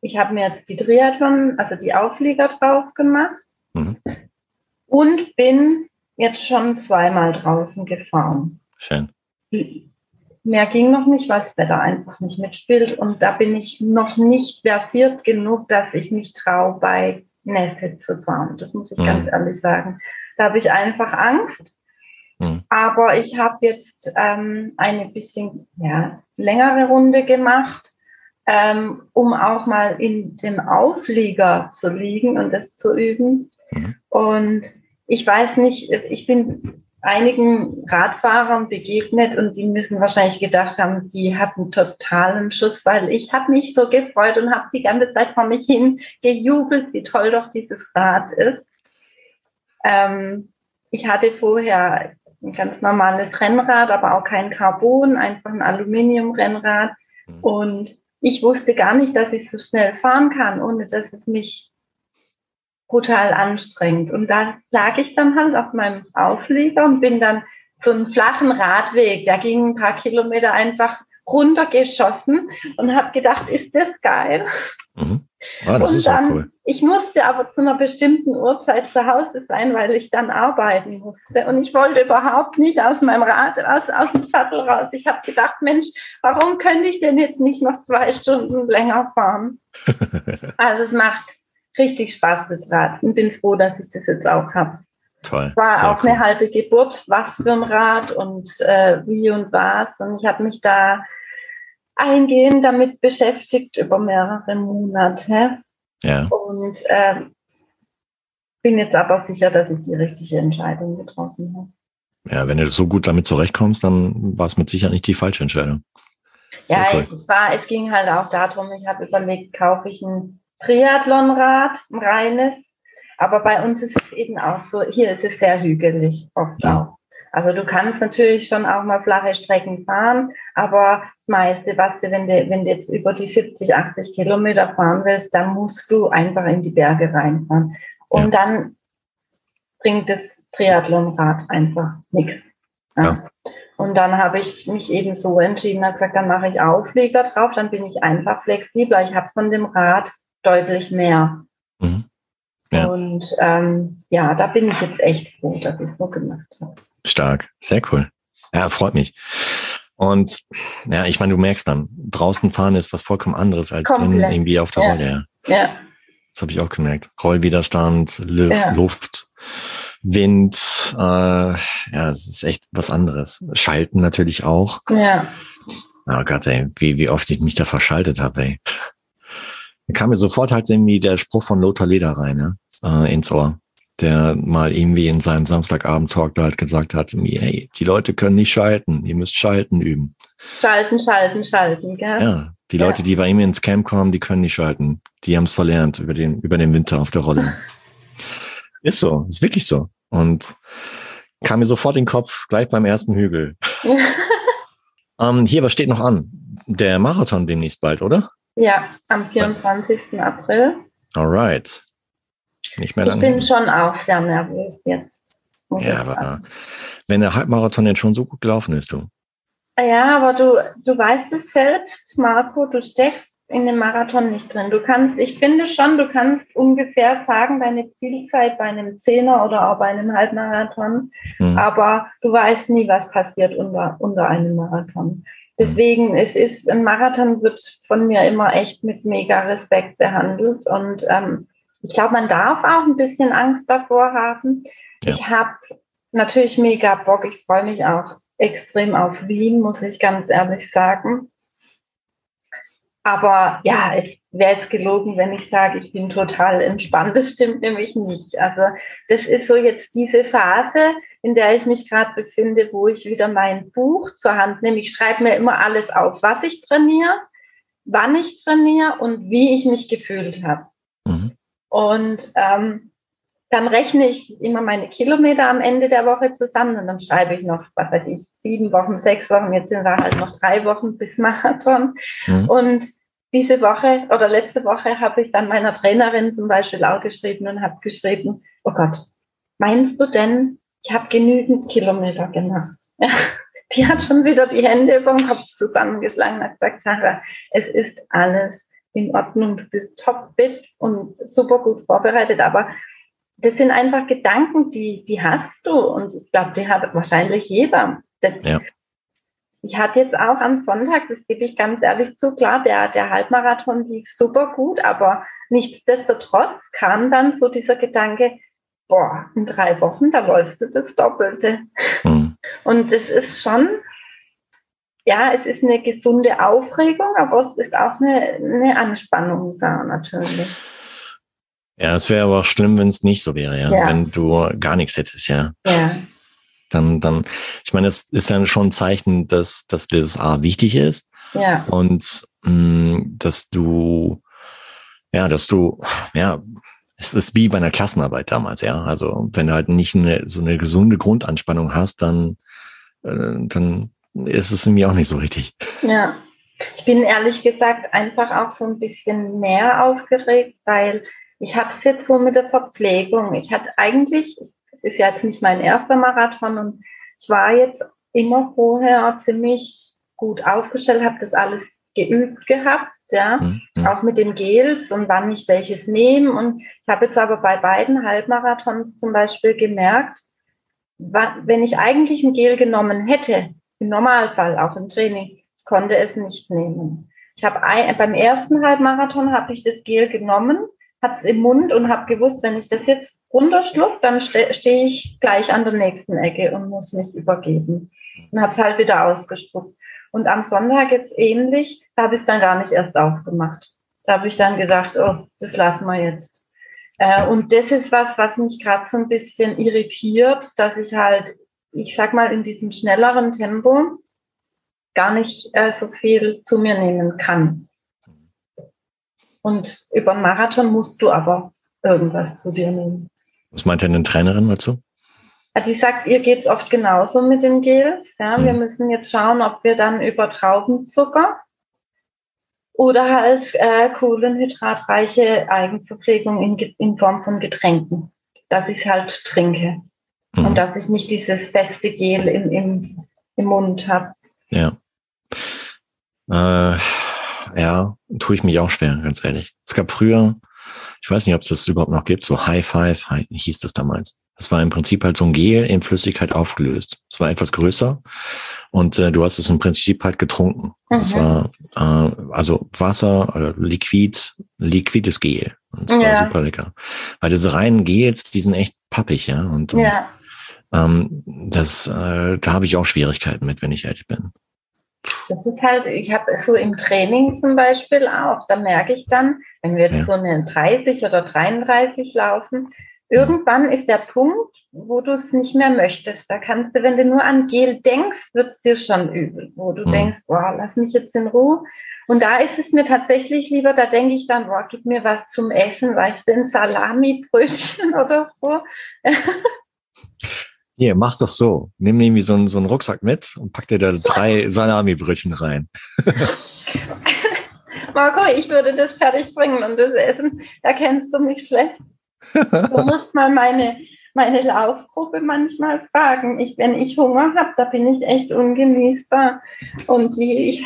ich habe mir jetzt die Triathlon, also die Auflieger drauf gemacht mhm. und bin jetzt schon zweimal draußen gefahren. Schön mehr ging noch nicht, weil das Wetter einfach nicht mitspielt. Und da bin ich noch nicht versiert genug, dass ich mich traue, bei Nässe zu fahren. Das muss ich mhm. ganz ehrlich sagen. Da habe ich einfach Angst. Mhm. Aber ich habe jetzt ähm, eine bisschen ja, längere Runde gemacht, ähm, um auch mal in dem Auflieger zu liegen und das zu üben. Mhm. Und ich weiß nicht, ich bin einigen Radfahrern begegnet und die müssen wahrscheinlich gedacht haben, die hatten totalen Schuss, weil ich habe mich so gefreut und habe die ganze Zeit vor mich hin gejubelt, wie toll doch dieses Rad ist. Ähm, ich hatte vorher ein ganz normales Rennrad, aber auch kein Carbon, einfach ein Aluminium-Rennrad. Mhm. Und ich wusste gar nicht, dass ich so schnell fahren kann, ohne dass es mich brutal anstrengend. Und da lag ich dann halt auf meinem Auflieger und bin dann so einen flachen Radweg, der ging ein paar Kilometer einfach runtergeschossen und habe gedacht, ist das geil. Mhm. Ah, das und ist dann, cool. Ich musste aber zu einer bestimmten Uhrzeit zu Hause sein, weil ich dann arbeiten musste. Und ich wollte überhaupt nicht aus meinem Rad, aus, aus dem Sattel raus. Ich habe gedacht, Mensch, warum könnte ich denn jetzt nicht noch zwei Stunden länger fahren? also es macht richtig Spaß, das Rad. Und bin froh, dass ich das jetzt auch habe. Toll. War Sehr auch cool. eine halbe Geburt, was für ein Rad und äh, wie und was. Und ich habe mich da eingehend damit beschäftigt über mehrere Monate. Ja. Und äh, bin jetzt aber sicher, dass ich die richtige Entscheidung getroffen habe. Ja, wenn du so gut damit zurechtkommst, dann war es mit Sicherheit nicht die falsche Entscheidung. Sehr ja, cool. es, war, es ging halt auch darum, ich habe überlegt, kaufe ich ein Triathlonrad, ein reines. Aber bei uns ist es eben auch so, hier ist es sehr hügelig oft ja. auch. Also du kannst natürlich schon auch mal flache Strecken fahren, aber das meiste, was du, wenn du, wenn du jetzt über die 70, 80 Kilometer fahren willst, dann musst du einfach in die Berge reinfahren. Und ja. dann bringt das Triathlonrad einfach nichts. Ja. ja. Und dann habe ich mich eben so entschieden, habe gesagt, dann mache ich Auflieger drauf, dann bin ich einfach flexibler. Ich habe von dem Rad deutlich mehr. Mhm. Ja. Und ähm, ja, da bin ich jetzt echt froh, dass ich es so gemacht habe. Stark, sehr cool. Ja, freut mich. Und ja, ich meine, du merkst dann, draußen fahren ist was vollkommen anderes als drin irgendwie auf der ja. Rolle. Ja. Das habe ich auch gemerkt. Rollwiderstand, Luft, ja. Luft Wind, äh, ja, es ist echt was anderes. Schalten natürlich auch. Ja. Oh Gott, ey, wie, wie oft ich mich da verschaltet habe, ey. Da kam mir sofort halt irgendwie der Spruch von Lothar Leder rein, ne? äh, ins Ohr, der mal irgendwie in seinem Samstagabend-Talk da halt gesagt hat, hey, die Leute können nicht schalten, ihr müsst schalten üben. Schalten, schalten, schalten, gell? Ja, die ja. Leute, die bei ihm ins Camp kommen, die können nicht schalten. Die haben es verlernt über den, über den Winter auf der Rolle. ist so, ist wirklich so. Und kam mir sofort in den Kopf, gleich beim ersten Hügel. ähm, hier, was steht noch an? Der Marathon demnächst bald, oder? Ja, am 24. April. Alright. Nicht mehr lange. Ich bin schon auch sehr nervös jetzt. Ja, aber wenn der Halbmarathon jetzt schon so gut gelaufen ist, du. Ja, aber du, du weißt es selbst, Marco, du steckst in dem Marathon nicht drin. Du kannst, ich finde schon, du kannst ungefähr sagen, deine Zielzeit bei einem Zehner oder auch bei einem Halbmarathon, mhm. aber du weißt nie, was passiert unter, unter einem Marathon. Deswegen, es ist, ein Marathon wird von mir immer echt mit mega Respekt behandelt. Und ähm, ich glaube, man darf auch ein bisschen Angst davor haben. Ja. Ich habe natürlich mega Bock. Ich freue mich auch extrem auf Wien, muss ich ganz ehrlich sagen. Aber ja, es wäre jetzt gelogen, wenn ich sage, ich bin total entspannt. Das stimmt nämlich nicht. Also das ist so jetzt diese Phase, in der ich mich gerade befinde, wo ich wieder mein Buch zur Hand nehme. Ich schreibe mir immer alles auf, was ich trainiere, wann ich trainiere und wie ich mich gefühlt habe. Mhm. Und ähm, dann rechne ich immer meine Kilometer am Ende der Woche zusammen und dann schreibe ich noch, was weiß ich, sieben Wochen, sechs Wochen, jetzt sind wir halt noch drei Wochen bis Marathon. Mhm. Und diese Woche oder letzte Woche habe ich dann meiner Trainerin zum Beispiel auch geschrieben und habe geschrieben, oh Gott, meinst du denn, ich habe genügend Kilometer gemacht? Ja, die hat schon wieder die Hände über den Kopf zusammengeschlagen und hat gesagt, Sarah, es ist alles in Ordnung, du bist topfit und super gut vorbereitet, aber das sind einfach Gedanken, die, die hast du und ich glaube, die hat wahrscheinlich jeder. Das, ja. Ich hatte jetzt auch am Sonntag, das gebe ich ganz ehrlich zu, klar, der, der Halbmarathon lief super gut, aber nichtsdestotrotz kam dann so dieser Gedanke, boah, in drei Wochen, da läufst du das Doppelte. Mhm. Und das ist schon, ja, es ist eine gesunde Aufregung, aber es ist auch eine, eine Anspannung da natürlich. Ja, es wäre aber auch schlimm, wenn es nicht so wäre, ja? ja. Wenn du gar nichts hättest, ja. Ja dann, dann, ich meine, das ist ja schon ein Zeichen, dass, dass dir das A wichtig ist. Ja. Und mh, mm, dass du, ja, dass du, ja, es ist wie bei einer Klassenarbeit damals, ja. Also wenn du halt nicht eine, so eine gesunde Grundanspannung hast, dann, äh, dann ist es mir auch nicht so richtig. Ja. Ich bin ehrlich gesagt einfach auch so ein bisschen mehr aufgeregt, weil ich habe es jetzt so mit der Verpflegung. Ich hatte eigentlich, ich es ist ja jetzt nicht mein erster Marathon und ich war jetzt immer vorher ziemlich gut aufgestellt, habe das alles geübt gehabt, ja, mhm. auch mit den Gels und wann ich welches nehme. Und ich habe jetzt aber bei beiden Halbmarathons zum Beispiel gemerkt, wenn ich eigentlich ein Gel genommen hätte, im Normalfall auch im Training, ich konnte es nicht nehmen. Ich habe beim ersten Halbmarathon habe ich das Gel genommen, hat es im Mund und habe gewusst, wenn ich das jetzt runterschluckt, dann ste stehe ich gleich an der nächsten Ecke und muss mich übergeben. Und habe es halt wieder ausgespuckt. Und am Sonntag jetzt ähnlich, da habe ich es dann gar nicht erst aufgemacht. Da habe ich dann gedacht, oh, das lassen wir jetzt. Äh, und das ist was, was mich gerade so ein bisschen irritiert, dass ich halt, ich sag mal, in diesem schnelleren Tempo gar nicht äh, so viel zu mir nehmen kann. Und über einen Marathon musst du aber irgendwas zu dir nehmen. Was meint denn eine Trainerin dazu? Die sagt, ihr geht es oft genauso mit den Gels. Ja, mhm. Wir müssen jetzt schauen, ob wir dann über Traubenzucker Oder halt äh, kohlenhydratreiche Eigenverpflegung in, in Form von Getränken, dass ich es halt trinke. Mhm. Und dass ich nicht dieses feste Gel im, im, im Mund habe. Ja. Äh, ja, tue ich mich auch schwer, ganz ehrlich. Es gab früher, ich weiß nicht, ob es das überhaupt noch gibt, so High Five hieß das damals. Das war im Prinzip halt so ein Gel in Flüssigkeit aufgelöst. Es war etwas größer und äh, du hast es im Prinzip halt getrunken. Mhm. Das war äh, also Wasser, äh, Liquid, liquides Gel. Und es ja. war super lecker. Weil diese reinen Gels, die sind echt pappig, ja. Und, und ja. Ähm, das, äh, da habe ich auch Schwierigkeiten mit, wenn ich ehrlich bin. Das ist halt, ich habe so im Training zum Beispiel auch, da merke ich dann, wenn wir jetzt ja. so eine 30 oder 33 laufen, irgendwann ist der Punkt, wo du es nicht mehr möchtest. Da kannst du, wenn du nur an Gel denkst, wird es dir schon übel, wo du mhm. denkst, boah, lass mich jetzt in Ruhe. Und da ist es mir tatsächlich lieber, da denke ich dann, boah, gib mir was zum Essen, weißt du, ein Salami-Brötchen oder so. Hier, mach's doch so. Nimm irgendwie so einen, so einen Rucksack mit und pack dir da drei Salami-Brötchen rein. Marco, ich würde das fertig bringen und das essen. Da kennst du mich schlecht. Du musst mal meine, meine Laufgruppe manchmal fragen. Ich, wenn ich Hunger habe, da bin ich echt ungenießbar. Und die,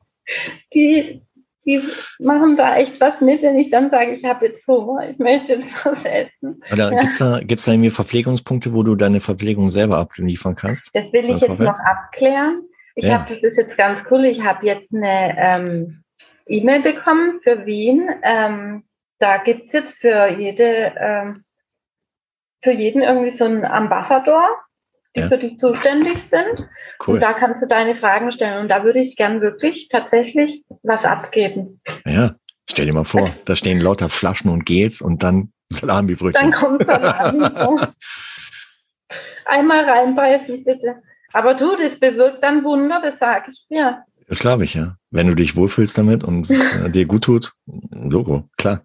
die, die machen da echt was mit, wenn ich dann sage, ich habe jetzt Hunger, ich möchte jetzt was essen. Oder ja. gibt es da, gibt's da irgendwie Verpflegungspunkte, wo du deine Verpflegung selber abliefern kannst? Das will ich jetzt noch abklären. Ich ja. habe, das ist jetzt ganz cool, ich habe jetzt eine ähm, E-Mail bekommen für Wien. Ähm, da gibt es jetzt für jede, ähm, für jeden irgendwie so einen Ambassador die ja. für dich zuständig sind. Cool. Und da kannst du deine Fragen stellen. Und da würde ich gern wirklich tatsächlich was abgeben. Ja, stell dir mal vor, da stehen lauter Flaschen und Gels und dann Salami-Brötchen. Dann kommt Salami. Einmal reinbeißen, bitte. Aber du, das bewirkt dann Wunder, das sage ich dir. Das glaube ich, ja. Wenn du dich wohlfühlst damit und es äh, dir gut tut, Logo, klar.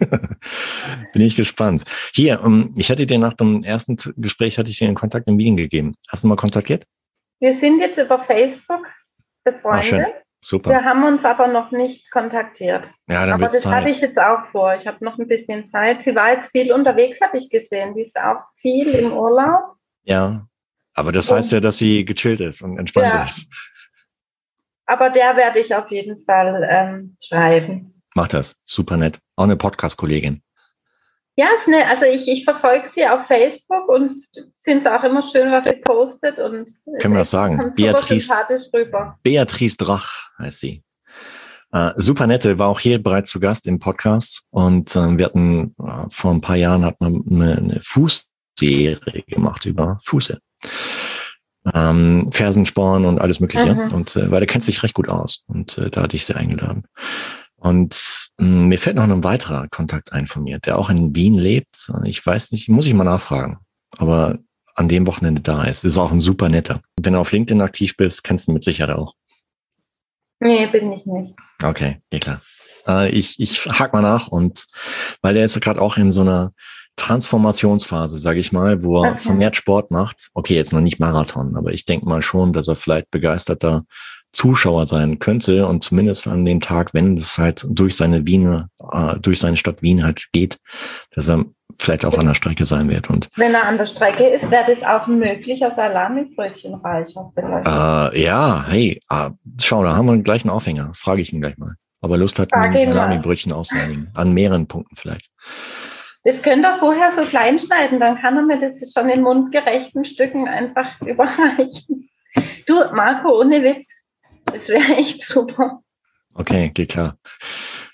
Bin ich gespannt. Hier, ähm, ich hatte dir nach dem ersten Gespräch, hatte ich dir einen Kontakt in Wien gegeben. Hast du mal kontaktiert? Wir sind jetzt über Facebook befreundet. Ach, Super. Wir haben uns aber noch nicht kontaktiert. Ja, dann aber das Zeit. hatte ich jetzt auch vor. Ich habe noch ein bisschen Zeit. Sie war jetzt viel unterwegs, habe ich gesehen. Die ist auch viel im Urlaub. Ja, aber das heißt ja, dass sie gechillt ist und entspannt ja. ist. Aber der werde ich auf jeden Fall ähm, schreiben. Mach das. Super nett. Auch eine Podcast-Kollegin. Ja, also ich, ich verfolge sie auf Facebook und finde es auch immer schön, was sie postet. Und Können wir das sagen? Beatrice, Beatrice Drach heißt sie. Äh, super nette, war auch hier bereits zu Gast im Podcast. Und äh, wir hatten äh, vor ein paar Jahren hat man eine, eine Fußserie gemacht über Fuße. Ähm, Fersensporn und alles Mögliche. Mhm. Und äh, weil der kennt sich recht gut aus. Und äh, da hatte ich sie eingeladen. Und mh, hm, mir fällt noch ein weiterer Kontakt ein von mir, der auch in Wien lebt. Ich weiß nicht, muss ich mal nachfragen. Aber an dem Wochenende da ist. Ist auch ein super netter. Wenn du auf LinkedIn aktiv bist, kennst du ihn mit Sicherheit auch. Nee, bin ich nicht. Okay, ja klar. Äh, ich, ich hake mal nach und weil er jetzt gerade auch in so einer Transformationsphase, sage ich mal, wo er okay. vermehrt Sport macht. Okay, jetzt noch nicht Marathon, aber ich denke mal schon, dass er vielleicht begeisterter Zuschauer sein könnte und zumindest an dem Tag, wenn es halt durch seine Wien, äh, durch seine Stadt Wien halt geht, dass er vielleicht auch an der Strecke sein wird. Und wenn er an der Strecke ist, wäre das auch ein möglicher Salami-Brötchenreicher vielleicht. Äh, ja, hey, äh, schau, da haben wir einen Aufhänger. Frage ich ihn gleich mal. Ob er Lust hat, ein Salami-Brötchen auszunehmen. An mehreren Punkten vielleicht. Das könnt ihr vorher so klein schneiden, dann kann er mir das schon in mundgerechten Stücken einfach überreichen. Du, Marco, ohne Witz, das wäre echt super. Okay, geht klar.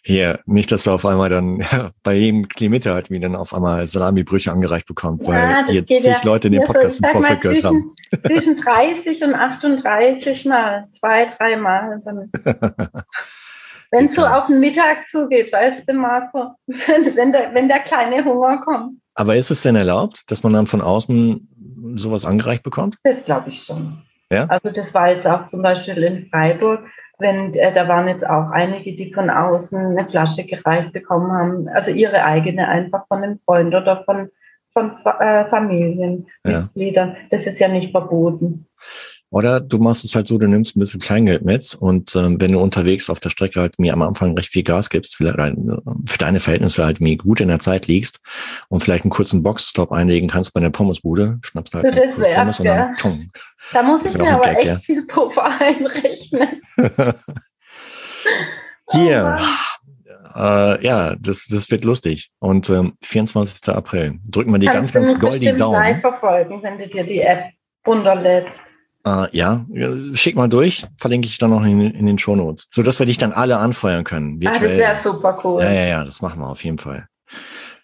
Hier, nicht, dass du auf einmal dann ja, bei jedem Klimeter halt wie dann auf einmal Salami-Brüche angereicht bekommt, weil ja, hier zig ja, Leute in den Podcast im Vorfeld gehört haben. Zwischen 30 und 38 Mal, zwei, drei Mal. Wenn es so auf den Mittag zugeht, weißt du, Marco, wenn der, wenn der kleine Hunger kommt. Aber ist es denn erlaubt, dass man dann von außen sowas angereicht bekommt? Das glaube ich schon. Ja? Also das war jetzt auch zum Beispiel in Freiburg, wenn äh, da waren jetzt auch einige, die von außen eine Flasche gereicht bekommen haben, also ihre eigene einfach von einem Freund oder von, von äh, Familienmitgliedern. Ja. Das ist ja nicht verboten. Oder du machst es halt so, du nimmst ein bisschen Kleingeld mit und ähm, wenn du unterwegs auf der Strecke halt mir am Anfang recht viel Gas gibst, vielleicht äh, für deine Verhältnisse halt mir gut in der Zeit liegst und vielleicht einen kurzen Boxstop einlegen kannst bei der Pommesbude, schnappst halt das wäre, Pommes und dann Tong. Da muss ich mir aber Gag, echt ja. viel Puffer einrechnen. Hier. Oh äh, ja, das, das wird lustig. Und ähm, 24. April. Drücken wir die Kannst ganz, ganz doll die Daumen. live verfolgen, wenn du dir die App runterlädst. Äh, ja, schick mal durch, verlinke ich dann noch in, in den Shownotes, sodass wir dich dann alle anfeuern können. Virtuell. Ah, das wäre super cool. Ja, ja, ja, das machen wir auf jeden Fall.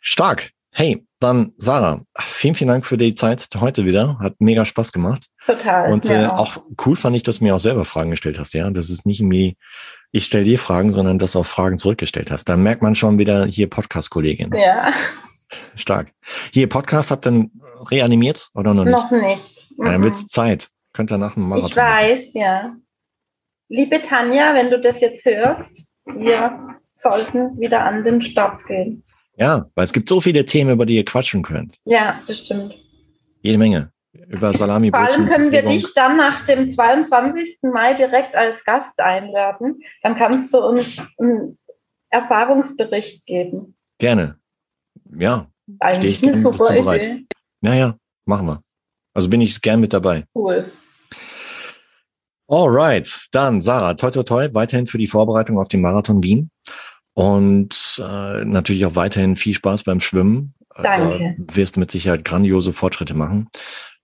Stark. Hey, dann Sarah, vielen, vielen Dank für die Zeit heute wieder. Hat mega Spaß gemacht. Total. Und äh, auch cool fand ich, dass du mir auch selber Fragen gestellt hast, ja. Das ist nicht irgendwie, ich stelle dir Fragen, sondern dass du auch Fragen zurückgestellt hast. Da merkt man schon wieder hier Podcast-Kollegin. Ja. Stark. Hier, Podcast habt ihr dann reanimiert oder noch nicht? Noch nicht. Ja, dann wird's Zeit. Könnt ihr nach dem Marathon. Ich weiß, ja. Liebe Tanja, wenn du das jetzt hörst, wir sollten wieder an den Stopp gehen. Ja, weil es gibt so viele Themen, über die ihr quatschen könnt. Ja, das stimmt. Jede Menge. Über Salami. Vor allem können wir dich dann nach dem 22. Mai direkt als Gast einladen. Dann kannst du uns einen Erfahrungsbericht geben. Gerne. Ja. Eigentlich eine super Idee. Ja, ja, machen wir. Also bin ich gern mit dabei. Cool. Alright, dann Sarah, toi toi toi, weiterhin für die Vorbereitung auf den Marathon Wien und äh, natürlich auch weiterhin viel Spaß beim Schwimmen. Danke. Du wirst mit Sicherheit grandiose Fortschritte machen.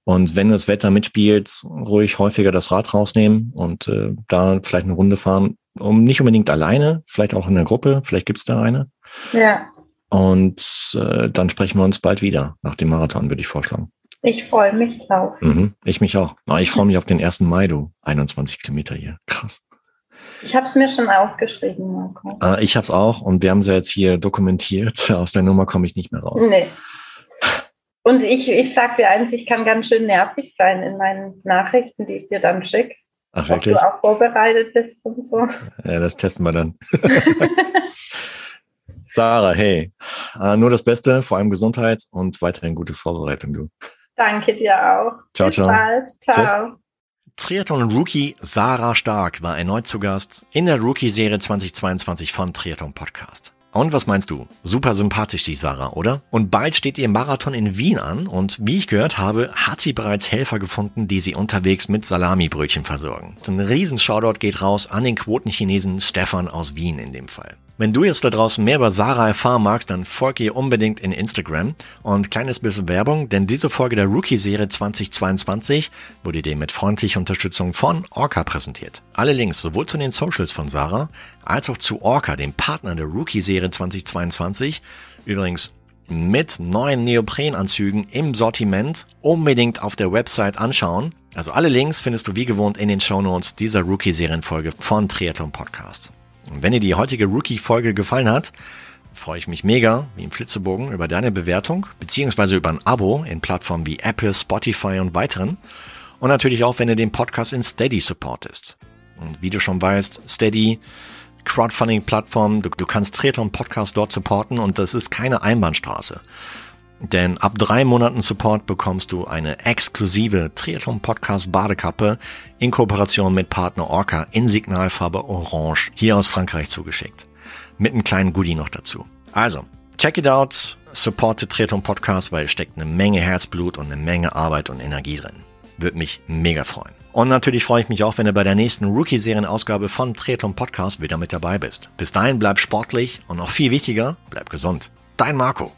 Und wenn das Wetter mitspielt, ruhig häufiger das Rad rausnehmen und äh, da vielleicht eine Runde fahren. Um nicht unbedingt alleine, vielleicht auch in der Gruppe, vielleicht gibt's da eine. Ja. Und äh, dann sprechen wir uns bald wieder nach dem Marathon, würde ich vorschlagen. Ich freue mich drauf. Mhm, ich mich auch. Aber ich freue mich auf den 1. Mai, du. 21 Kilometer hier. Krass. Ich habe es mir schon aufgeschrieben, Marco. Äh, ich habe es auch und wir haben es ja jetzt hier dokumentiert. Aus der Nummer komme ich nicht mehr raus. Nee. Und ich, ich sag dir eins, ich kann ganz schön nervig sein in meinen Nachrichten, die ich dir dann schicke. Ach, wirklich? Ob du auch vorbereitet bist und so. Ja, das testen wir dann. Sarah, hey, äh, nur das Beste, vor allem Gesundheit und weiterhin gute Vorbereitung, du. Danke dir auch. Ciao, Bis ciao. Bald. Ciao. Triathlon-Rookie Sarah Stark war erneut zu Gast in der Rookie-Serie 2022 von Triathlon Podcast. Und was meinst du? Super sympathisch, die Sarah, oder? Und bald steht ihr Marathon in Wien an und wie ich gehört habe, hat sie bereits Helfer gefunden, die sie unterwegs mit Salamibrötchen versorgen. Ein riesen Shoutout geht raus an den Quotenchinesen Stefan aus Wien in dem Fall. Wenn du jetzt da draußen mehr über Sarah erfahren magst, dann folge ihr unbedingt in Instagram. Und kleines bisschen Werbung, denn diese Folge der Rookie-Serie 2022 wurde dir mit freundlicher Unterstützung von Orca präsentiert. Alle Links sowohl zu den Socials von Sarah als auch zu Orca, dem Partner der Rookie-Serie 2022. Übrigens mit neuen Neoprenanzügen im Sortiment unbedingt auf der Website anschauen. Also alle Links findest du wie gewohnt in den Shownotes dieser Rookie-Serienfolge von Triathlon Podcast. Und wenn dir die heutige Rookie-Folge gefallen hat, freue ich mich mega, wie im Flitzebogen, über deine Bewertung, beziehungsweise über ein Abo in Plattformen wie Apple, Spotify und weiteren. Und natürlich auch, wenn du den Podcast in Steady supportest. Und wie du schon weißt, Steady, Crowdfunding-Plattform, du, du kannst Triathlon Podcast dort supporten und das ist keine Einbahnstraße. Denn ab drei Monaten Support bekommst du eine exklusive Triathlon Podcast Badekappe in Kooperation mit Partner Orca in Signalfarbe Orange hier aus Frankreich zugeschickt. Mit einem kleinen Goodie noch dazu. Also, check it out, support the Triathlon Podcast, weil es steckt eine Menge Herzblut und eine Menge Arbeit und Energie drin. Würde mich mega freuen. Und natürlich freue ich mich auch, wenn du bei der nächsten Rookie-Serien-Ausgabe von Triathlon Podcast wieder mit dabei bist. Bis dahin bleib sportlich und noch viel wichtiger, bleib gesund. Dein Marco.